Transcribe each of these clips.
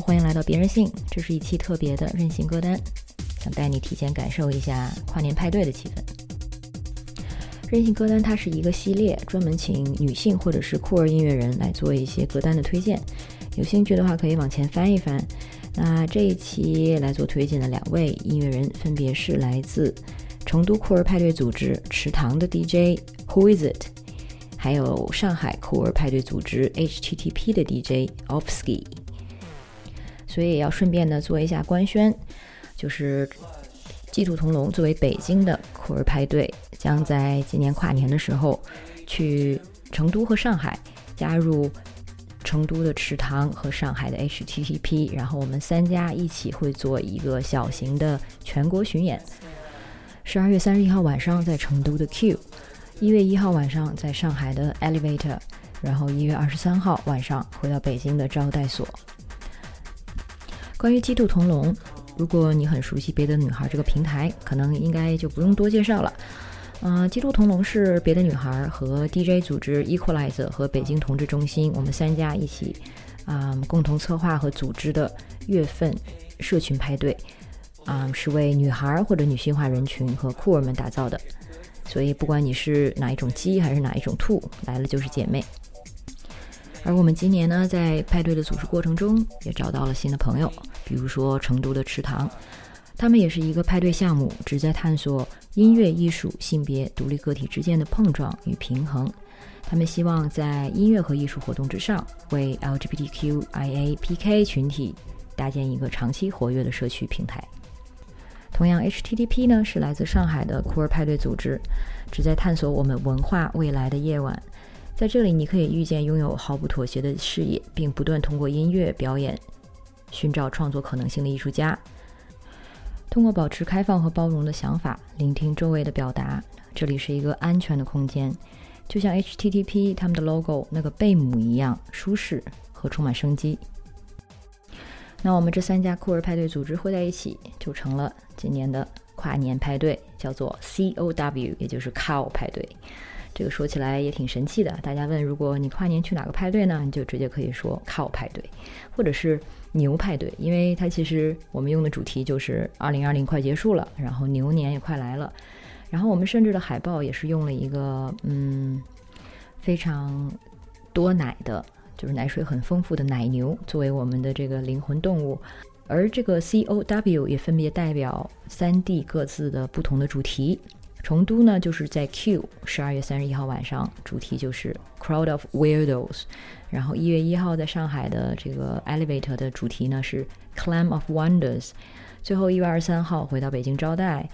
欢迎来到别任性，这是一期特别的任性歌单，想带你提前感受一下跨年派对的气氛。任性歌单它是一个系列，专门请女性或者是酷儿音乐人来做一些歌单的推荐。有兴趣的话可以往前翻一翻。那这一期来做推荐的两位音乐人分别是来自成都酷儿派对组织池塘的 DJ Who Is It，还有上海酷儿派对组织 HTTP 的 DJ Offski。所以也要顺便呢做一下官宣，就是鸡兔同笼作为北京的酷儿派对，将在今年跨年的时候去成都和上海加入成都的池塘和上海的 HTTP，然后我们三家一起会做一个小型的全国巡演。十二月三十一号晚上在成都的 Q，一月一号晚上在上海的 Elevator，然后一月二十三号晚上回到北京的招待所。关于鸡兔同笼，如果你很熟悉别的女孩这个平台，可能应该就不用多介绍了。嗯，鸡兔同笼是别的女孩和 DJ 组织 Equalizer 和北京同志中心，我们三家一起啊共同策划和组织的月份社群派对，啊是为女孩或者女性化人群和酷儿们打造的。所以不管你是哪一种鸡还是哪一种兔，来了就是姐妹。而我们今年呢，在派对的组织过程中，也找到了新的朋友，比如说成都的池塘，他们也是一个派对项目，旨在探索音乐、艺术、性别独立个体之间的碰撞与平衡。他们希望在音乐和艺术活动之上，为 LGBTQIAPK 群体搭建一个长期活跃的社区平台。同样，HTTP 呢是来自上海的酷儿派对组织，旨在探索我们文化未来的夜晚。在这里，你可以遇见拥有毫不妥协的视野，并不断通过音乐表演寻找创作可能性的艺术家。通过保持开放和包容的想法，聆听周围的表达，这里是一个安全的空间，就像 HTTP 他们的 logo 那个贝母一样舒适和充满生机。那我们这三家酷儿派对组织汇在一起，就成了今年的跨年派对，叫做 COW，也就是 Cow 派对。这个说起来也挺神气的。大家问，如果你跨年去哪个派对呢？你就直接可以说“ cow 派对”或者是“牛派对”，因为它其实我们用的主题就是二零二零快结束了，然后牛年也快来了。然后我们甚至的海报也是用了一个嗯非常多奶的，就是奶水很丰富的奶牛作为我们的这个灵魂动物，而这个 C O W 也分别代表三地各自的不同的主题。成都呢，就是在 Q 十二月三十一号晚上，主题就是 Crowd of Weirdos。然后一月一号在上海的这个 Elevator 的主题呢是 Clam of Wonders。最后一月二十三号回到北京招待，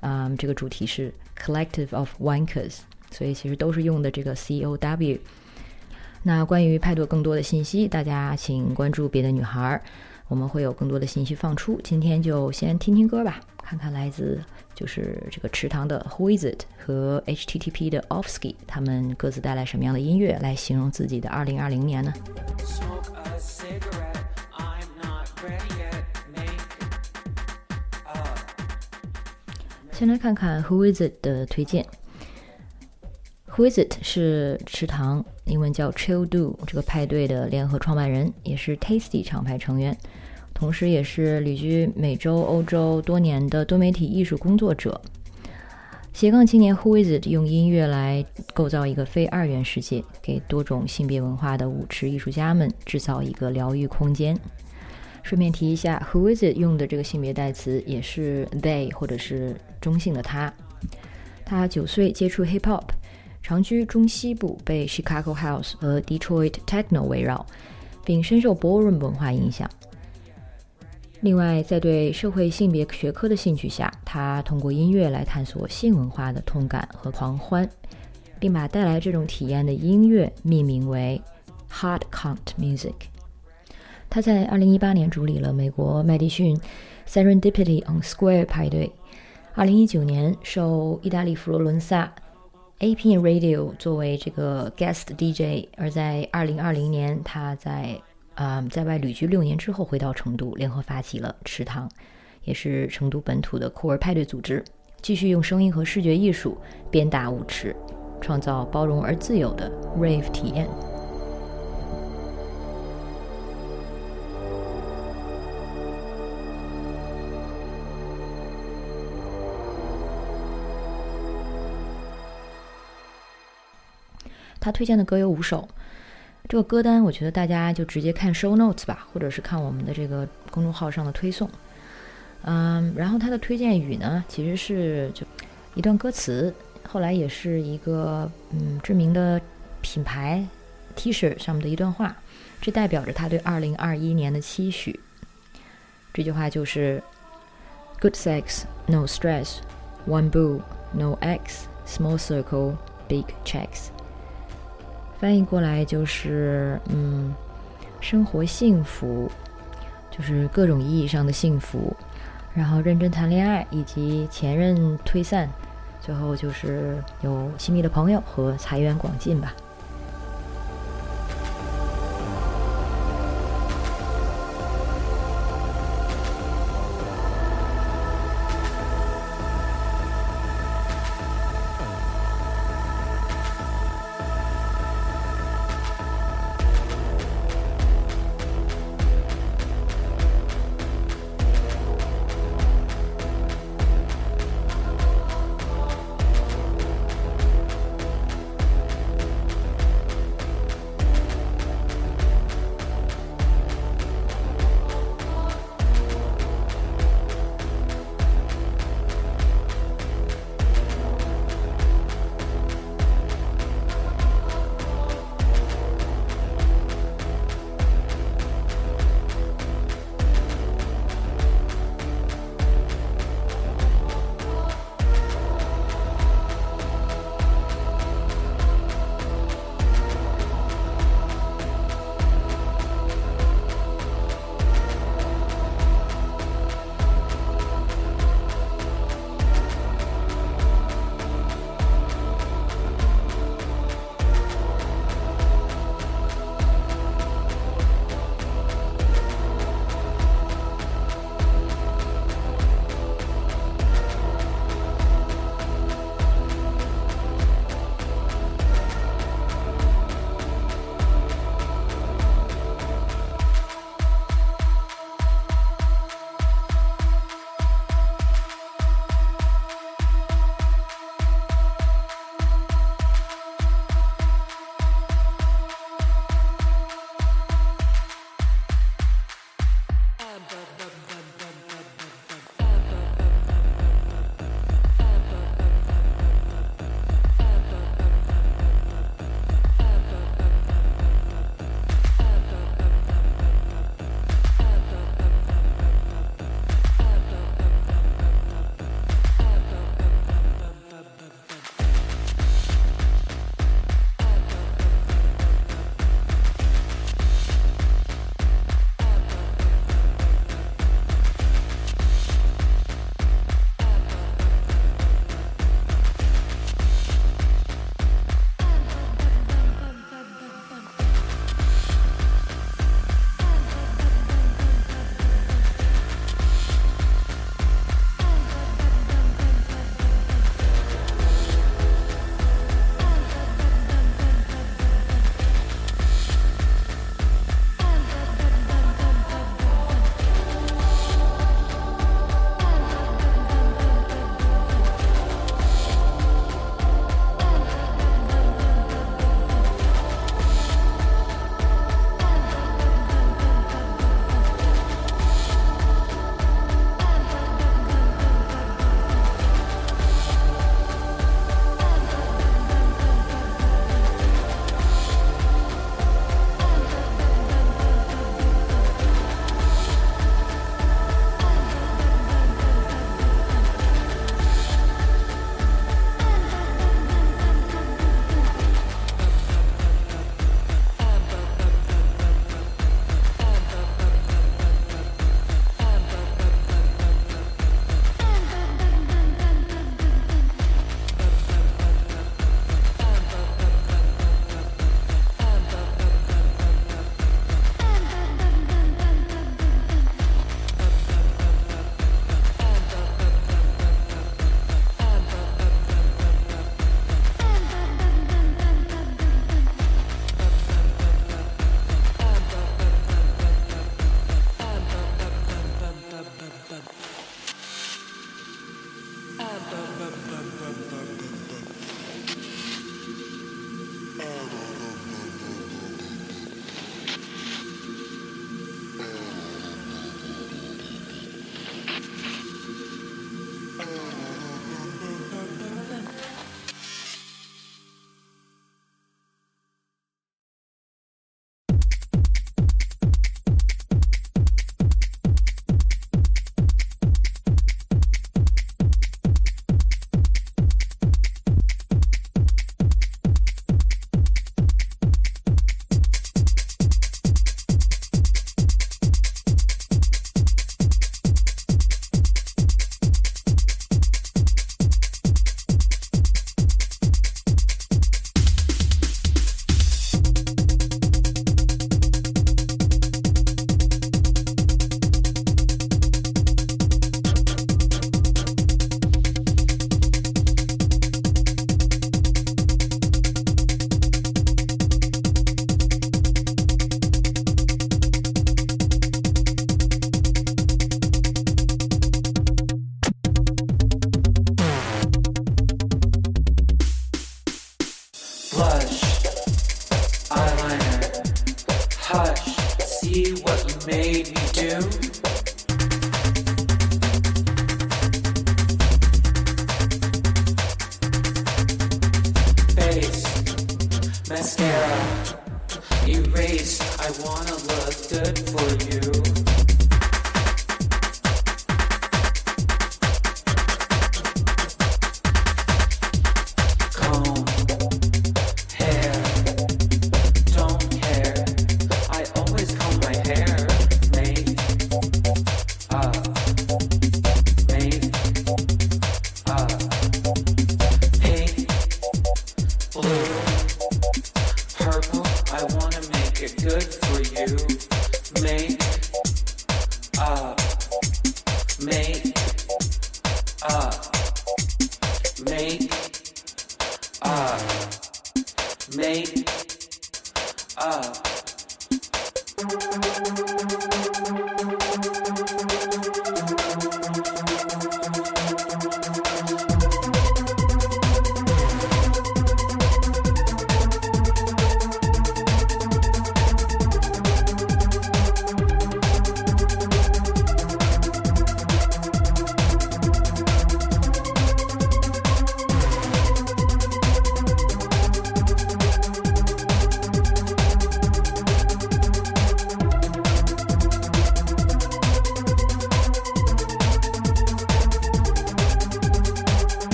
嗯，这个主题是 Collective of Wankers。所以其实都是用的这个 C O W。那关于派对更多的信息，大家请关注别的女孩，我们会有更多的信息放出。今天就先听听歌吧，看看来自。就是这个池塘的 Who Is It 和 HTTP 的 Offski，他们各自带来什么样的音乐来形容自己的2020年呢？先来看看 Who Is It 的推荐。Who Is It 是池塘，英文叫 Chill Do 这个派对的联合创办人，也是 Tasty 厂牌成员。同时，也是旅居美洲、欧洲多年的多媒体艺术工作者。斜杠青年 Who Is It 用音乐来构造一个非二元世界，给多种性别文化的舞池艺术家们制造一个疗愈空间。顺便提一下，Who Is It 用的这个性别代词也是 They 或者是中性的他。他九岁接触 Hip Hop，长居中西部，被 Chicago House 和 Detroit Techno 围绕，并深受 Ballroom 文化影响。另外，在对社会性别学科的兴趣下，他通过音乐来探索性文化的痛感和狂欢，并把带来这种体验的音乐命名为 Hard Count Music。他在2018年主理了美国麦迪逊 Serendipity on Square 派对，2019年受意大利佛罗伦萨 AP Radio 作为这个 Guest DJ，而在2020年他在。啊在外旅居六年之后回到成都联合发起了池塘也是成都本土的酷儿派对组织继续用声音和视觉艺术鞭打舞池创造包容而自由的 rave 体验。他推荐的歌有五首这个歌单，我觉得大家就直接看 show notes 吧，或者是看我们的这个公众号上的推送。嗯，然后他的推荐语呢，其实是就一段歌词，后来也是一个嗯知名的品牌 T 恤上面的一段话，这代表着他对二零二一年的期许。这句话就是：Good sex, no stress, one boo, no X, small circle, big checks。翻译过来就是，嗯，生活幸福，就是各种意义上的幸福，然后认真谈恋爱，以及前任推散，最后就是有亲密的朋友和财源广进吧。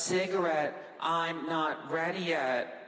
Cigarette. I'm not ready yet.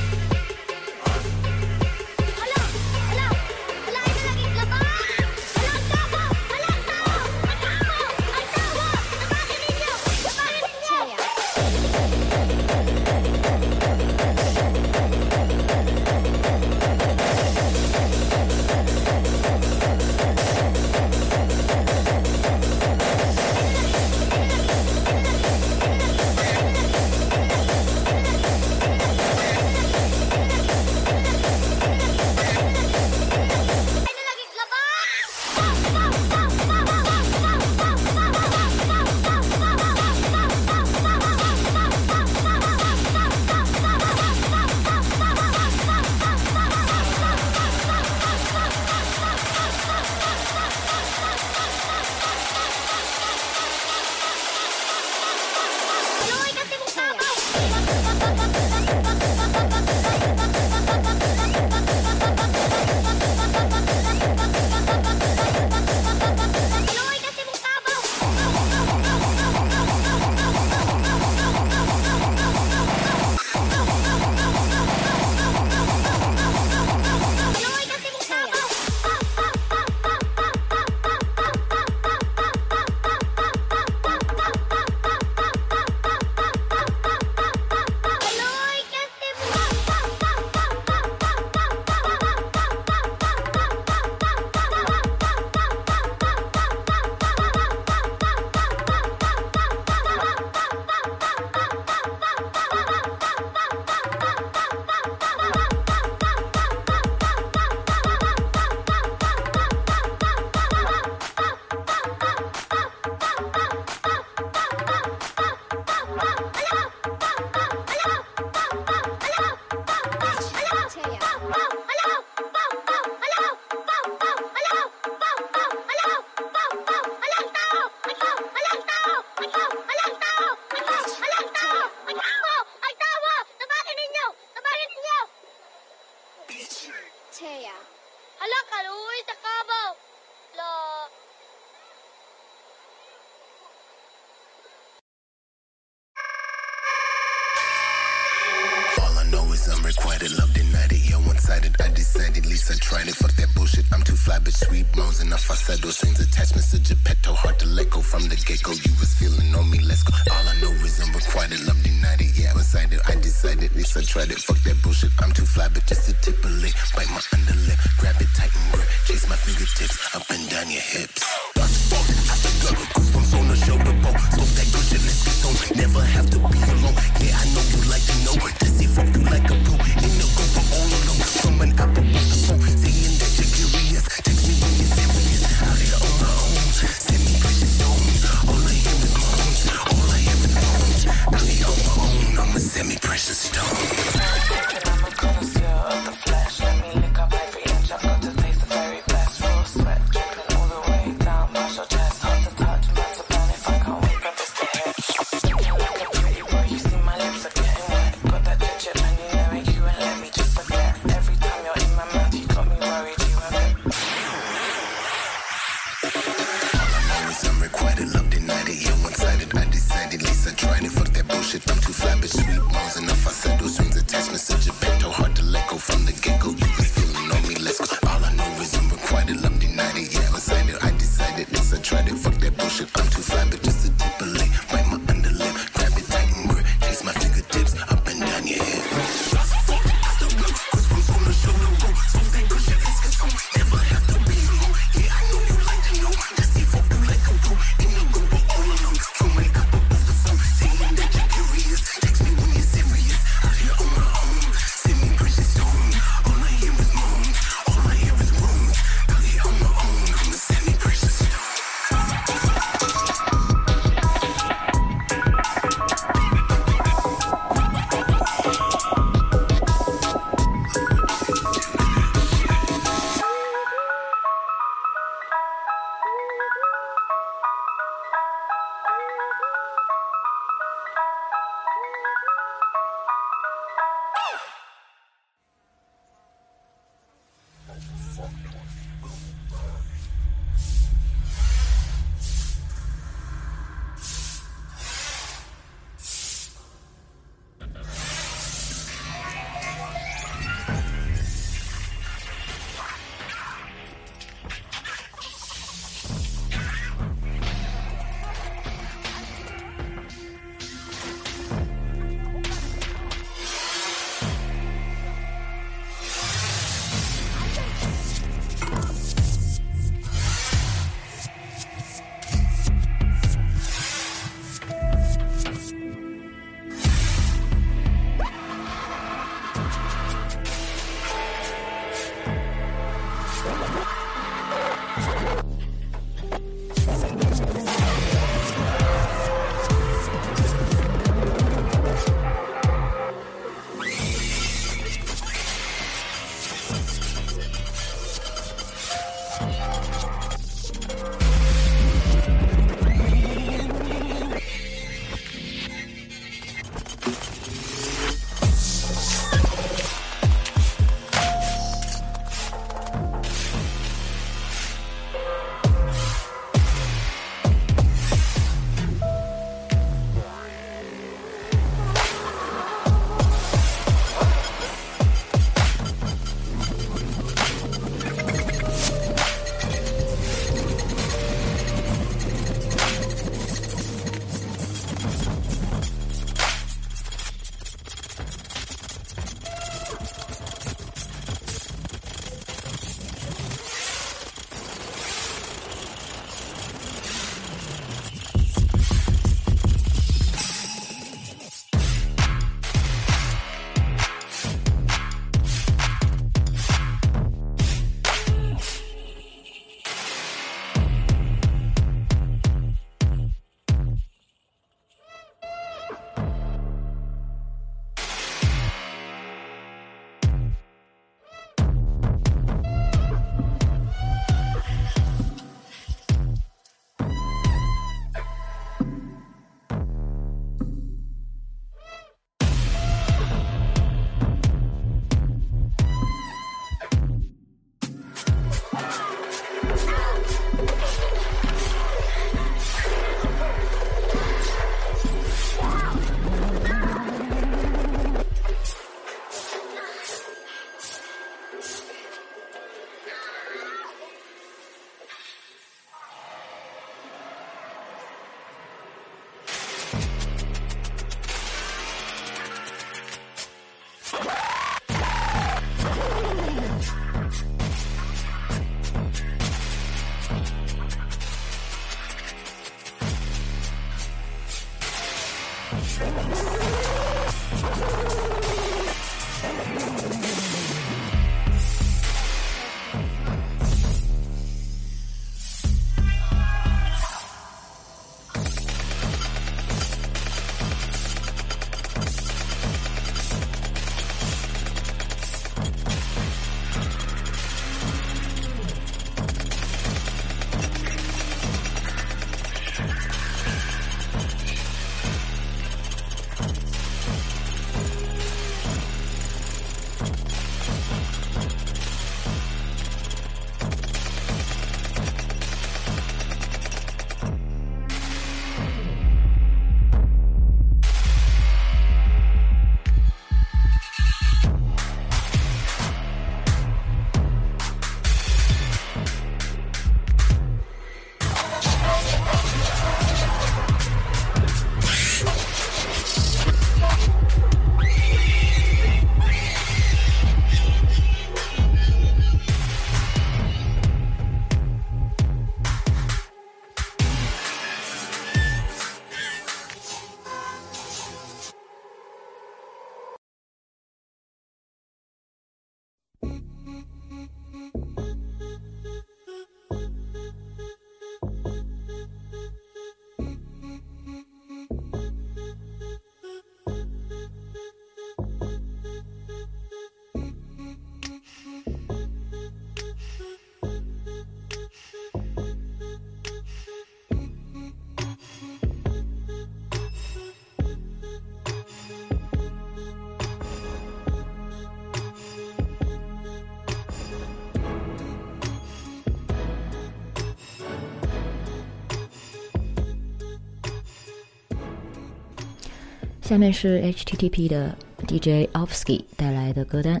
下面是 HTTP 的 DJ Ofsky 带来的歌单。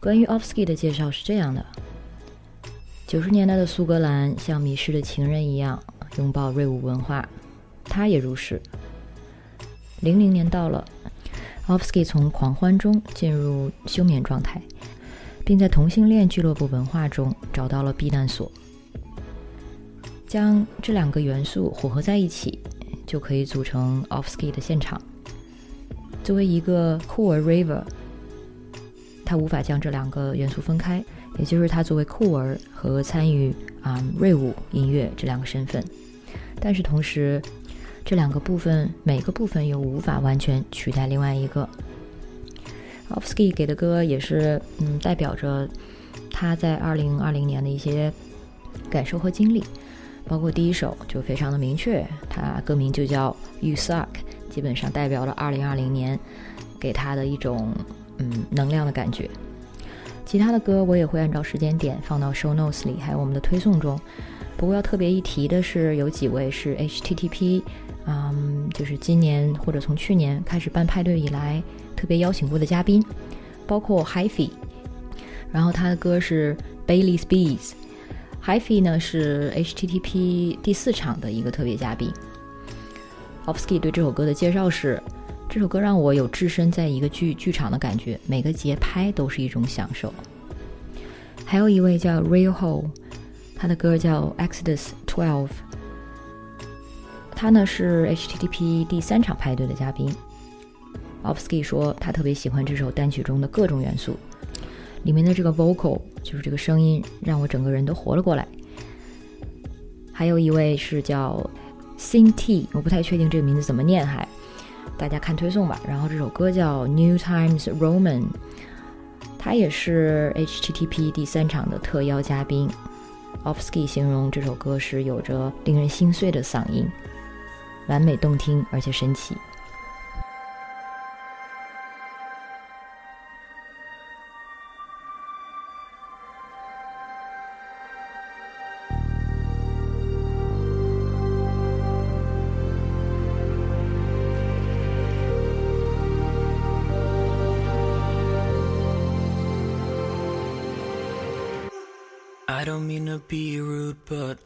关于 Ofsky 的介绍是这样的：九十年代的苏格兰像迷失的情人一样拥抱瑞舞文化，他也如是。零零年到了，Ofsky 从狂欢中进入休眠状态，并在同性恋俱乐部文化中找到了避难所。将这两个元素混合在一起。就可以组成 Offski 的现场。作为一个 cool river，他无法将这两个元素分开，也就是他作为酷儿和参与啊瑞舞音乐这两个身份。但是同时，这两个部分每个部分又无法完全取代另外一个。Offski 给的歌也是嗯代表着他在二零二零年的一些感受和经历。包括第一首就非常的明确，它歌名就叫 You Suck，基本上代表了2020年给他的一种嗯能量的感觉。其他的歌我也会按照时间点放到 Show Notes 里，还有我们的推送中。不过要特别一提的是，有几位是 HTTP，嗯，就是今年或者从去年开始办派对以来特别邀请过的嘉宾，包括 HiFi，然后他的歌是 Bailey's Bees。HiFi 呢是 HTTP 第四场的一个特别嘉宾。Offski 对这首歌的介绍是：这首歌让我有置身在一个剧剧场的感觉，每个节拍都是一种享受。还有一位叫 Real Hole，他的歌叫 Exodus Twelve。他呢是 HTTP 第三场派对的嘉宾。Offski 说他特别喜欢这首单曲中的各种元素。里面的这个 vocal 就是这个声音，让我整个人都活了过来。还有一位是叫 Cint，我不太确定这个名字怎么念，还大家看推送吧。然后这首歌叫 New Times Roman，他也是 HTTP 第三场的特邀嘉宾。Offski 形容这首歌是有着令人心碎的嗓音，完美动听而且神奇。but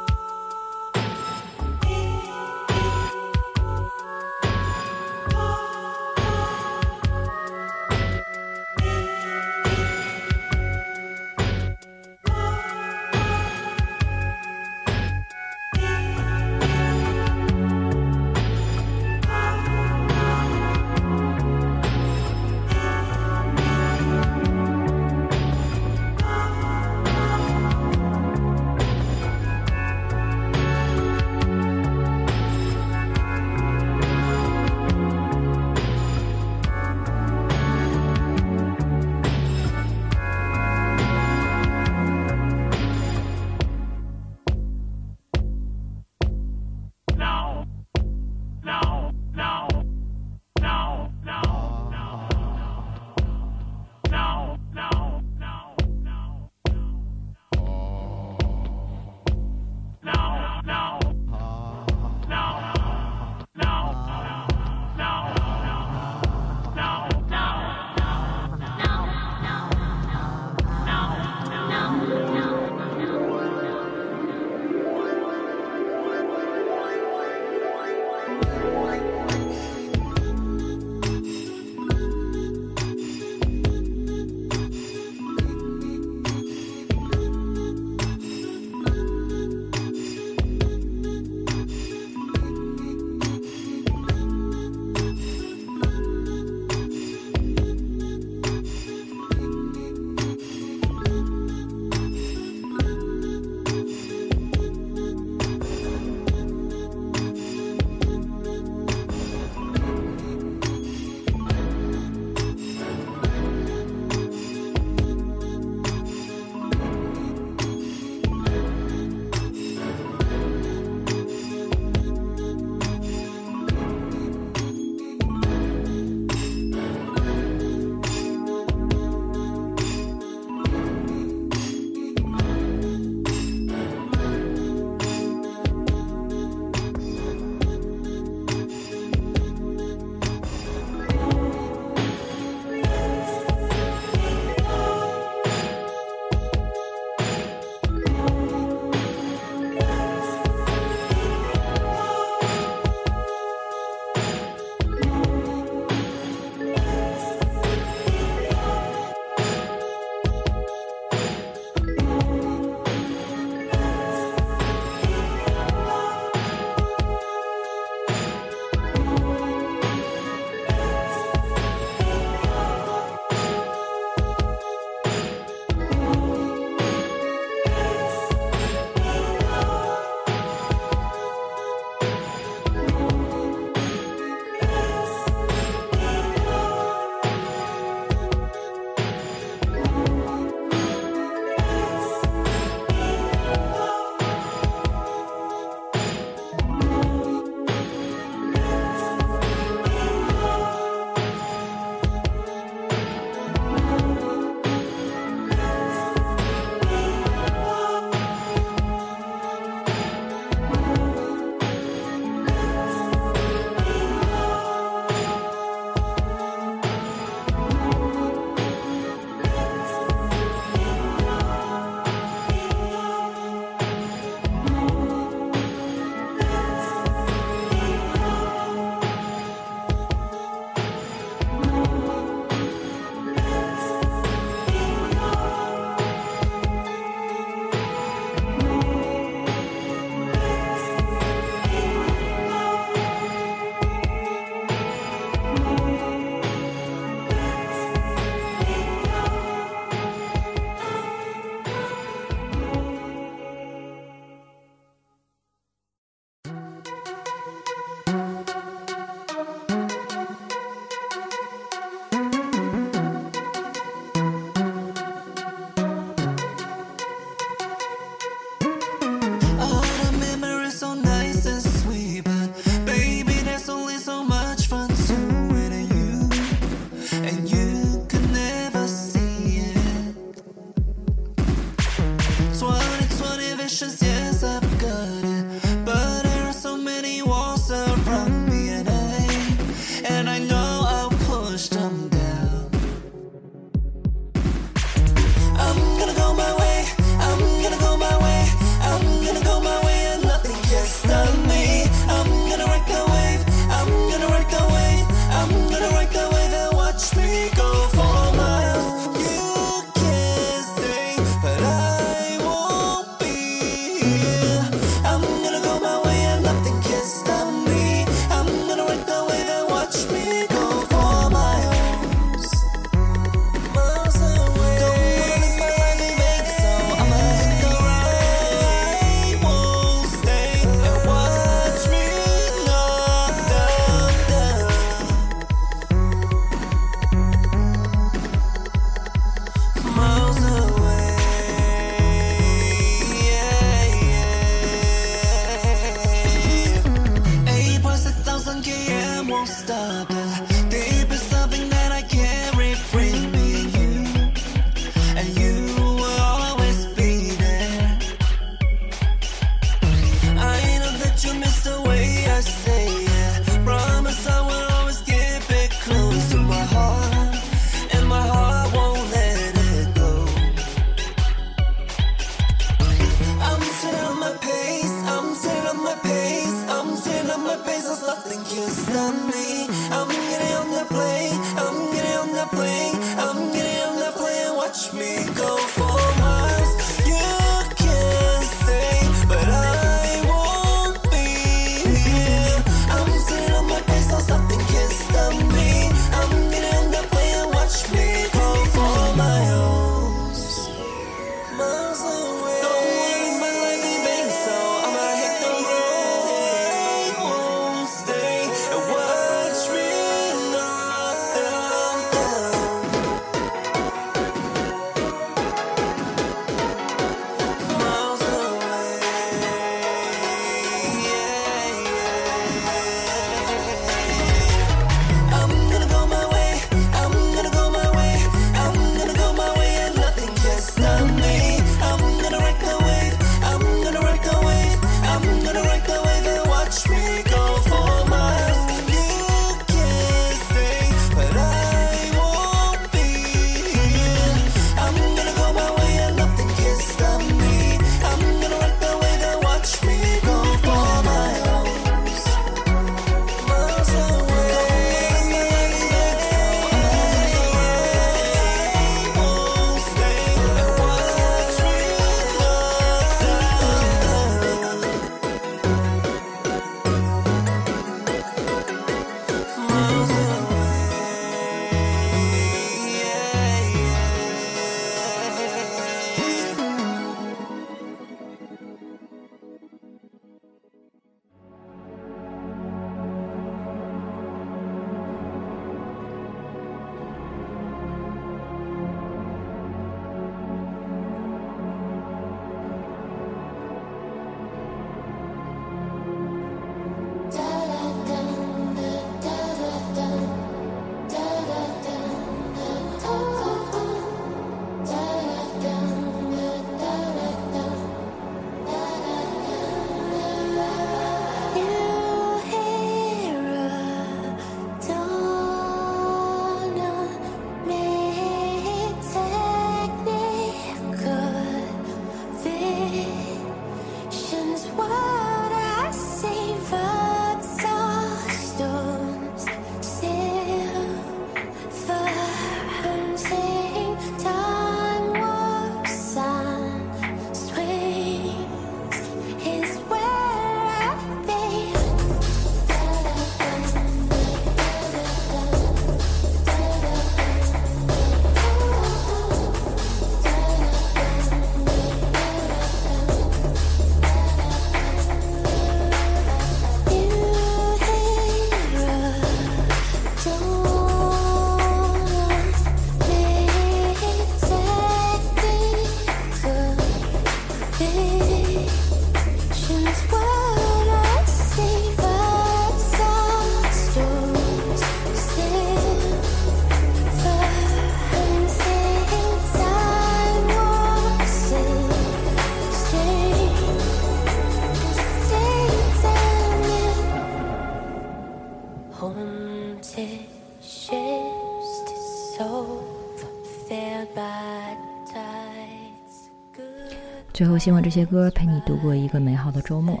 最后，希望这些歌陪你度过一个美好的周末。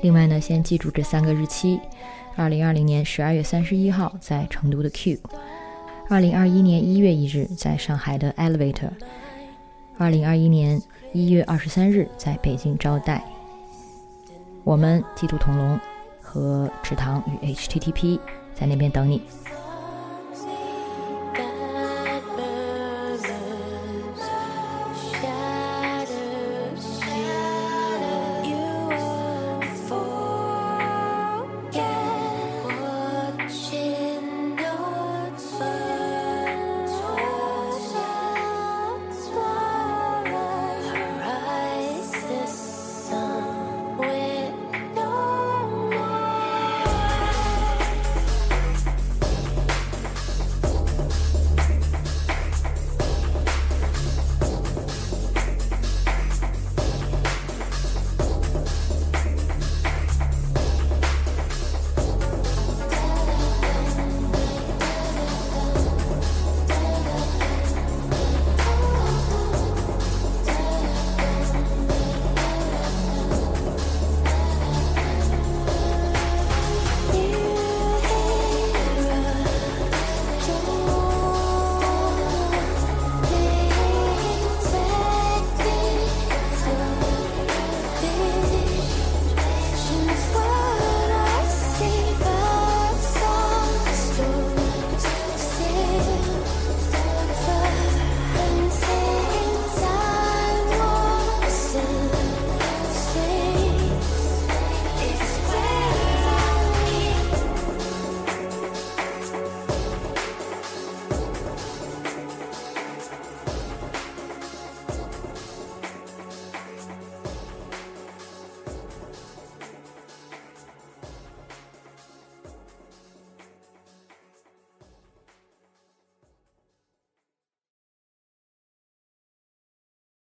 另外呢，先记住这三个日期：二零二零年十二月三十一号在成都的 Q，二零二一年一月一日在上海的 Elevator，二零二一年一月二十三日在北京招待。我们基督同龙和池塘与 HTTP 在那边等你。